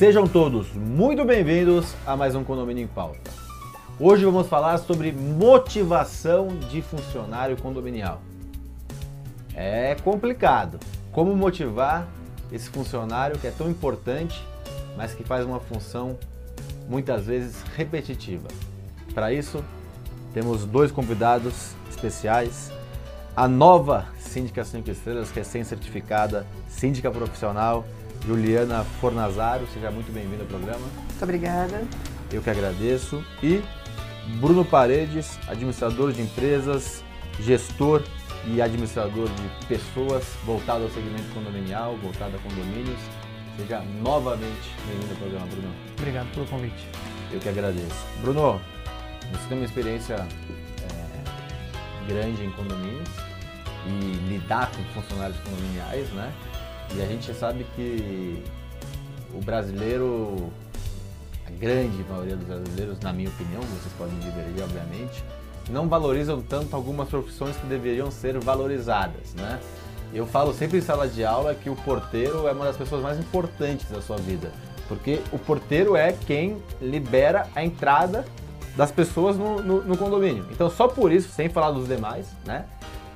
Sejam todos muito bem-vindos a mais um Condomínio em Pauta. Hoje vamos falar sobre motivação de funcionário condominial. É complicado. Como motivar esse funcionário que é tão importante, mas que faz uma função muitas vezes repetitiva. Para isso, temos dois convidados especiais. A nova síndica 5 estrelas, recém-certificada, síndica profissional, Juliana Fornazaro. Seja muito bem-vinda ao programa. Muito obrigada. Eu que agradeço. E Bruno Paredes, administrador de empresas, gestor e administrador de pessoas voltado ao segmento condominial, voltado a condomínios. Seja novamente bem-vindo ao programa, Bruno. Obrigado pelo convite. Eu que agradeço. Bruno, você tem uma experiência é, grande em condomínios e lidar com funcionários condominiais, né? E a gente sabe que o brasileiro, a grande maioria dos brasileiros, na minha opinião, vocês podem divergir, obviamente, não valorizam tanto algumas profissões que deveriam ser valorizadas, né? Eu falo sempre em sala de aula que o porteiro é uma das pessoas mais importantes da sua vida, porque o porteiro é quem libera a entrada das pessoas no, no, no condomínio. Então, só por isso, sem falar dos demais, né?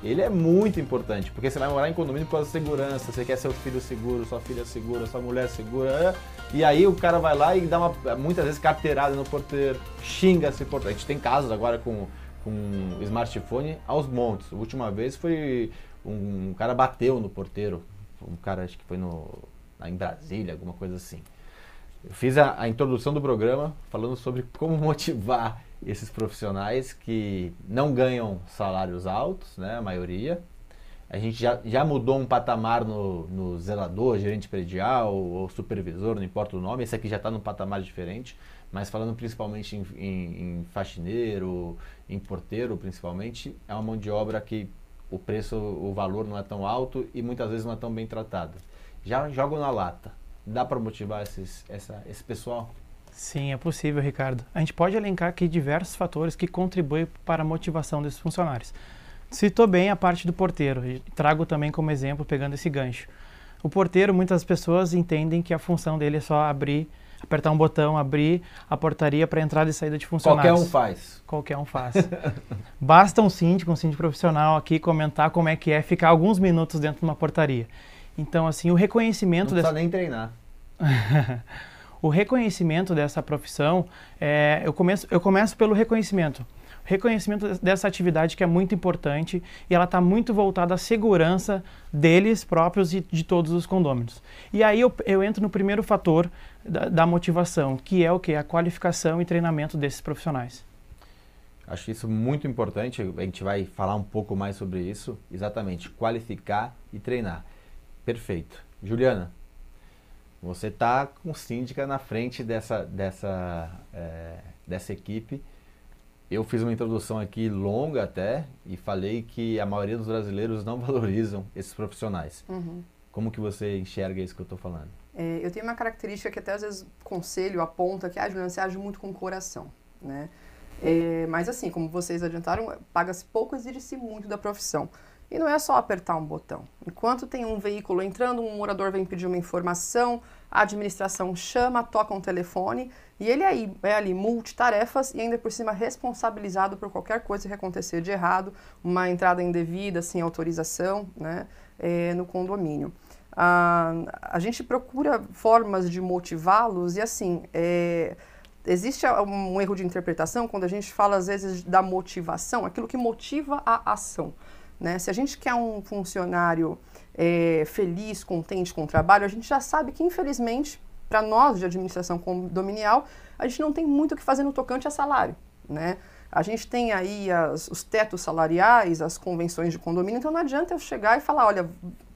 Ele é muito importante, porque você vai morar em condomínio por causa da segurança, você quer seu filho seguro, sua filha segura, sua mulher segura, e aí o cara vai lá e dá uma, muitas vezes carteirada no porteiro, xinga esse porteiro. A gente tem casos agora com, com smartphone aos montes. A última vez foi um, um cara bateu no porteiro, um cara acho que foi no, em Brasília, alguma coisa assim. Eu fiz a, a introdução do programa falando sobre como motivar esses profissionais que não ganham salários altos, né, a maioria. A gente já, já mudou um patamar no, no zelador, gerente predial ou supervisor, não importa o nome. Esse aqui já está num patamar diferente, mas falando principalmente em, em, em faxineiro, em porteiro principalmente, é uma mão de obra que o preço, o valor não é tão alto e muitas vezes não é tão bem tratado. Já jogam na lata. Dá para motivar esses, essa, esse pessoal? Sim, é possível, Ricardo. A gente pode elencar aqui diversos fatores que contribuem para a motivação desses funcionários. Citou bem a parte do porteiro, trago também como exemplo, pegando esse gancho. O porteiro, muitas pessoas entendem que a função dele é só abrir, apertar um botão, abrir a portaria para entrada e saída de funcionários. Qualquer um faz. Qualquer um faz. Basta um síndico, um síndico profissional aqui comentar como é que é ficar alguns minutos dentro de uma portaria. Então, assim, o reconhecimento... Não precisa dessa... nem treinar. o reconhecimento dessa profissão, é, eu, começo, eu começo pelo reconhecimento. Reconhecimento dessa atividade que é muito importante e ela está muito voltada à segurança deles próprios e de todos os condôminos. E aí eu, eu entro no primeiro fator da, da motivação, que é o que? A qualificação e treinamento desses profissionais. Acho isso muito importante, a gente vai falar um pouco mais sobre isso, exatamente, qualificar e treinar. Perfeito. Juliana, você está com síndica na frente dessa, dessa, é, dessa equipe. Eu fiz uma introdução aqui longa até e falei que a maioria dos brasileiros não valorizam esses profissionais. Uhum. Como que você enxerga isso que eu estou falando? É, eu tenho uma característica que até às vezes conselho aponta que a Juliana você age muito com o coração, né? É, mas assim, como vocês adiantaram, paga-se pouco, exige-se muito da profissão. E não é só apertar um botão. Enquanto tem um veículo entrando, um morador vem pedir uma informação, a administração chama, toca um telefone e ele aí é ali multitarefas e ainda por cima responsabilizado por qualquer coisa que acontecer de errado, uma entrada indevida, sem autorização, né, é, no condomínio. Ah, a gente procura formas de motivá-los e assim, é, existe um erro de interpretação quando a gente fala às vezes da motivação, aquilo que motiva a ação. Né? Se a gente quer um funcionário é, feliz, contente com o trabalho, a gente já sabe que, infelizmente, para nós de administração condominial, a gente não tem muito o que fazer no tocante a salário. Né? A gente tem aí as, os tetos salariais, as convenções de condomínio, então não adianta eu chegar e falar, olha,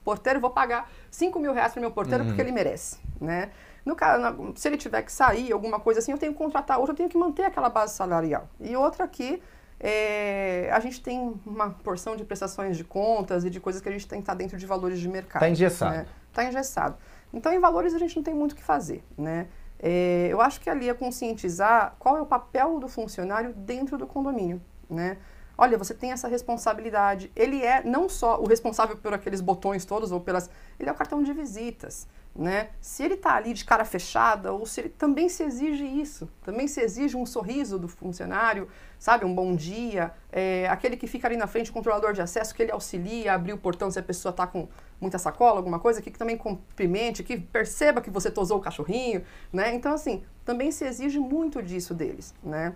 porteiro, vou pagar 5 mil reais para meu porteiro uhum. porque ele merece. Né? No caso, se ele tiver que sair, alguma coisa assim, eu tenho que contratar outro, eu tenho que manter aquela base salarial. E outra aqui, é, a gente tem uma porção de prestações de contas e de coisas que a gente tem que estar dentro de valores de mercado. Está engessado. Está né? engessado. Então, em valores, a gente não tem muito o que fazer. Né? É, eu acho que ali é conscientizar qual é o papel do funcionário dentro do condomínio. Né? Olha, você tem essa responsabilidade. Ele é não só o responsável por aqueles botões todos ou pelas. Ele é o cartão de visitas. né? Se ele está ali de cara fechada ou se ele também se exige isso, também se exige um sorriso do funcionário, sabe, um bom dia, é, aquele que fica ali na frente, o controlador de acesso, que ele auxilia a abrir o portão se a pessoa está com muita sacola, alguma coisa, que também cumprimente, que perceba que você tosou o cachorrinho, né? Então assim, também se exige muito disso deles, né?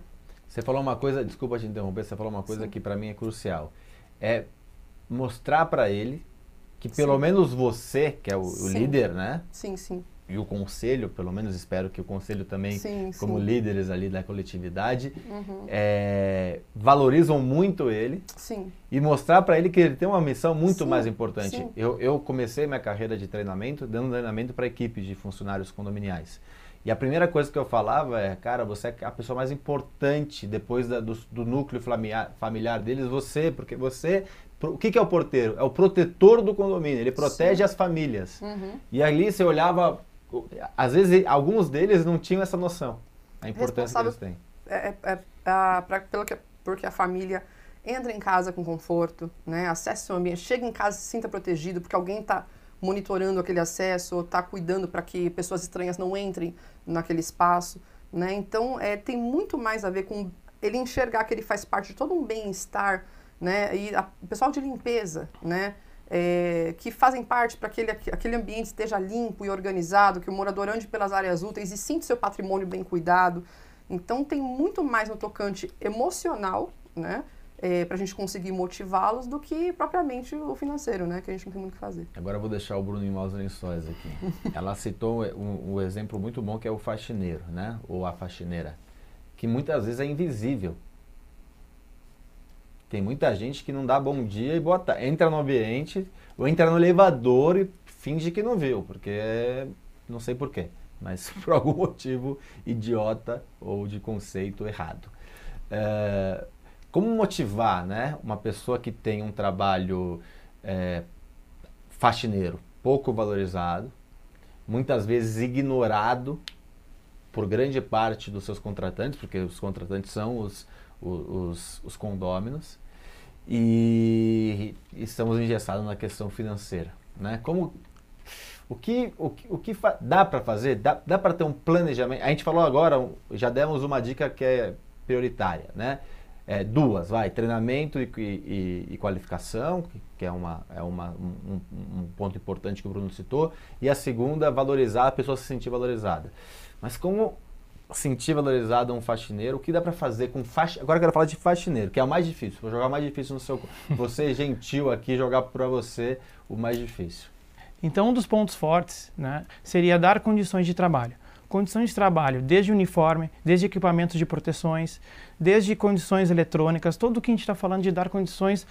Você falou uma coisa, desculpa te interromper, você falou uma coisa Sim. que para mim é crucial, é mostrar para ele que pelo sim. menos você, que é o, o, líder, né? Sim, sim. E o conselho, pelo menos espero que o conselho também, sim, como sim. líderes ali da coletividade, uhum. é, valorizam muito ele. Sim. E mostrar para ele que ele tem uma missão muito mais importante. Eu, eu comecei minha carreira de treinamento dando treinamento para equipes de funcionários condominiais. E a primeira coisa que eu falava é, cara, você é a pessoa mais importante depois da, do, do, núcleo familiar, familiar deles, você, porque você o que, que, é o porteiro? É o protetor do condomínio, ele protege Sim. as famílias. Uhum. E ali você olhava, às vezes alguns deles não tinham essa noção, a importância que eles têm. É, é, é, pra, pelo que, porque a família entra em casa com conforto, né, acesse seu ambiente, chega em casa e se sinta protegido, porque alguém está monitorando aquele acesso, está cuidando para que pessoas estranhas não entrem naquele espaço. Né? Então, é, tem muito mais a ver com ele enxergar que ele faz parte de todo um bem-estar, né? E a, o pessoal de limpeza, né? É, que fazem parte para que aquele ambiente esteja limpo e organizado, que o morador ande pelas áreas úteis e sinta seu patrimônio bem cuidado. Então tem muito mais no tocante emocional, né? É, para a gente conseguir motivá-los do que propriamente o financeiro, né? Que a gente não tem muito o que fazer. Agora eu vou deixar o Bruno em maus lençóis aqui. Ela citou um, um, exemplo muito bom que é o faxineiro, né? Ou a faxineira, que muitas vezes é invisível tem muita gente que não dá bom dia e bota, entra no ambiente ou entra no elevador e finge que não viu, porque não sei porquê, mas por algum motivo idiota ou de conceito errado. É, como motivar né, uma pessoa que tem um trabalho é, faxineiro, pouco valorizado, muitas vezes ignorado por grande parte dos seus contratantes, porque os contratantes são os, os, os condôminos, e estamos engessados na questão financeira. Né? Como, o que, o, o que dá para fazer? Dá, dá para ter um planejamento? A gente falou agora, já demos uma dica que é prioritária, né? É, duas, vai, treinamento e, e, e qualificação, que é, uma, é uma, um, um, ponto importante que o Bruno citou, e a segunda, valorizar, a pessoa se sentir valorizada. Mas como sentir valorizado um faxineiro, o que dá para fazer com faxineiro? Agora eu quero falar de faxineiro, que é o mais difícil. Vou jogar o mais difícil no seu. Você, gentil aqui, jogar para você o mais difícil. Então, um dos pontos fortes né, seria dar condições de trabalho. Condições de trabalho, desde uniforme, desde equipamentos de proteções, desde condições eletrônicas, tudo o que a gente está falando de dar condições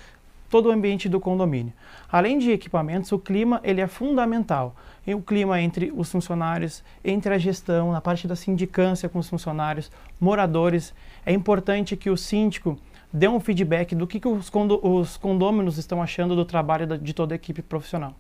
todo o ambiente do condomínio. Além de equipamentos, o clima ele é fundamental. E o clima entre os funcionários, entre a gestão, na parte da sindicância com os funcionários, moradores. É importante que o síndico dê um feedback do que, que os, os condôminos estão achando do trabalho de toda a equipe profissional.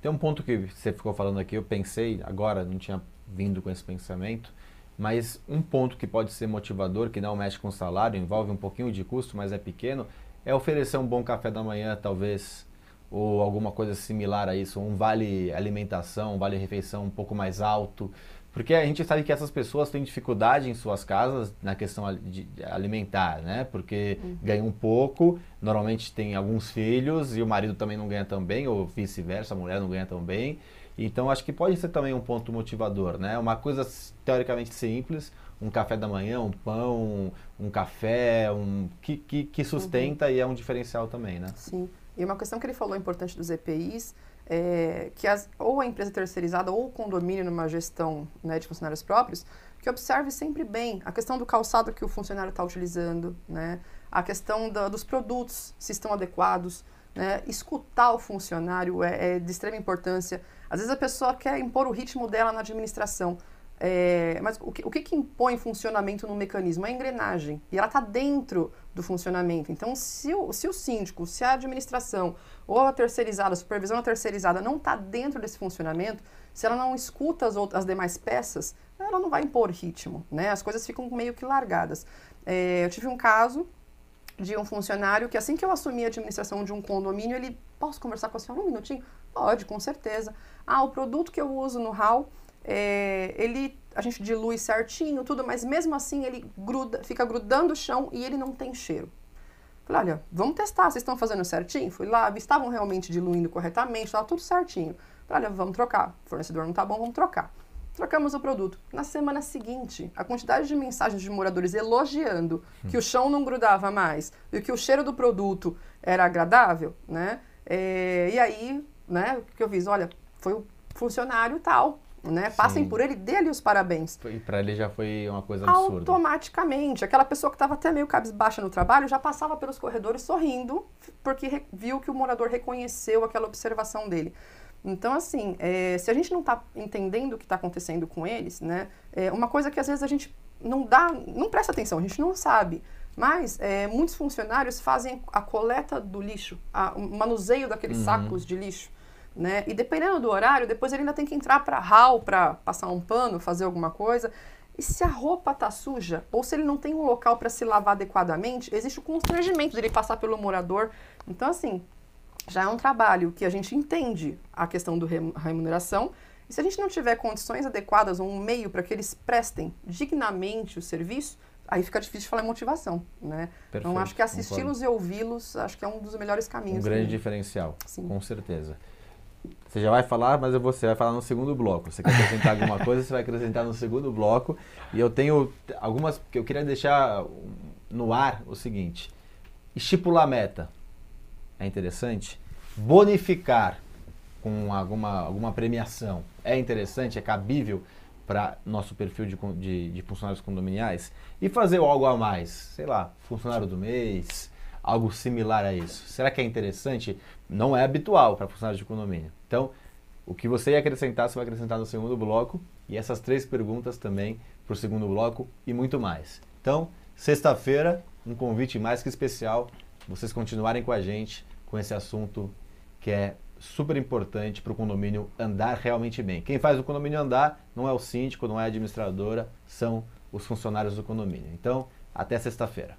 Tem um ponto que você ficou falando aqui, eu pensei, agora não tinha vindo com esse pensamento, mas um ponto que pode ser motivador, que não mexe com o salário, envolve um pouquinho de custo, mas é pequeno, é oferecer um bom café da manhã, talvez, ou alguma coisa similar a isso, um vale alimentação, um vale refeição um pouco mais alto, porque a gente sabe que essas pessoas têm dificuldade em suas casas na questão de alimentar, né? Porque uhum. ganham pouco, normalmente tem alguns filhos e o marido também não ganha tão bem, ou vice-versa, a mulher não ganha tão bem. Então acho que pode ser também um ponto motivador, né? Uma coisa teoricamente simples, um café da manhã, um pão, um café, um que, que, que sustenta uhum. e é um diferencial também, né? Sim. E uma questão que ele falou importante dos EPIs é que as, ou a empresa terceirizada ou o condomínio numa gestão né, de funcionários próprios, que observe sempre bem a questão do calçado que o funcionário está utilizando, né? a questão da, dos produtos, se estão adequados, né? escutar o funcionário é, é de extrema importância. Às vezes a pessoa quer impor o ritmo dela na administração, é, mas o que, o que, impõe funcionamento no mecanismo? É a engrenagem. E ela está dentro do funcionamento. Então, se o, se o síndico, se a administração ou a terceirizada, a supervisão terceirizada não está dentro desse funcionamento, se ela não escuta as, outras, as demais peças, ela não vai impor ritmo. Né? As coisas ficam meio que largadas. É, eu tive um caso de um funcionário que assim que eu assumi a administração de um condomínio, ele, posso conversar com a senhora um minutinho? Pode, com certeza. Ah, o produto que eu uso no hall, é, ele, a gente dilui certinho, tudo, mas mesmo assim ele gruda, fica grudando o chão e ele não tem cheiro. Falei, olha, vamos testar, vocês estão fazendo certinho? Fui lá, estavam realmente diluindo corretamente, estava tudo certinho. Falei, olha, vamos trocar. O fornecedor não tá bom, vamos trocar. Trocamos o produto. Na semana seguinte, a quantidade de mensagens de moradores elogiando que o chão não grudava mais e que o cheiro do produto era agradável, né? É, e aí, né, o que eu fiz? Olha, foi o funcionário tal, né? Passem Sim. por ele, dê-lhe os parabéns. E para ele já foi uma coisa absurda. Automaticamente, aquela pessoa que estava até meio cabisbaixa no trabalho já passava pelos corredores sorrindo, porque viu que o morador reconheceu aquela observação dele. Então, assim, é, se a gente não está entendendo o que está acontecendo com eles, né, é uma coisa que às vezes a gente não dá, não presta atenção, a gente não sabe. Mas é, muitos funcionários fazem a coleta do lixo, a- o manuseio daqueles sacos de lixo. Né? E dependendo do horário, depois ele ainda tem que entrar para hall para passar um pano, fazer alguma coisa. E se a roupa tá suja, ou se ele não tem um local para se lavar adequadamente, existe o constrangimento dele passar pelo morador. Então, assim, já é um trabalho que a gente entende a questão do rem- remuneração. E se a gente não tiver condições adequadas ou um meio para que eles prestem dignamente o serviço, aí fica difícil de falar em motivação, né? então, Perfeito, acho que assisti-los e ouvi-los, acho que é um dos melhores caminhos. Um grande diferencial, Sim. com certeza. Você já vai falar, mas você vai falar no segundo bloco. Você quer acrescentar alguma coisa, você vai acrescentar no segundo bloco. E eu tenho algumas que eu queria deixar no ar o seguinte: estipular meta. É interessante, bonificar com alguma, alguma premiação. É interessante, é cabível para nosso perfil de, de, de funcionários condominiais? E fazer algo a mais, sei lá, funcionário do mês, algo similar a isso. Será que é interessante? Não é habitual para funcionários de condomínio. Então, o que você ia acrescentar, você vai acrescentar no segundo bloco e essas três perguntas também para o segundo bloco e muito mais. Então, sexta-feira, um convite mais que especial, vocês continuarem com a gente com esse assunto que é super importante para o condomínio andar realmente bem. Quem faz o condomínio andar não é o síndico, não é a administradora, são os funcionários do condomínio. Então, até sexta-feira.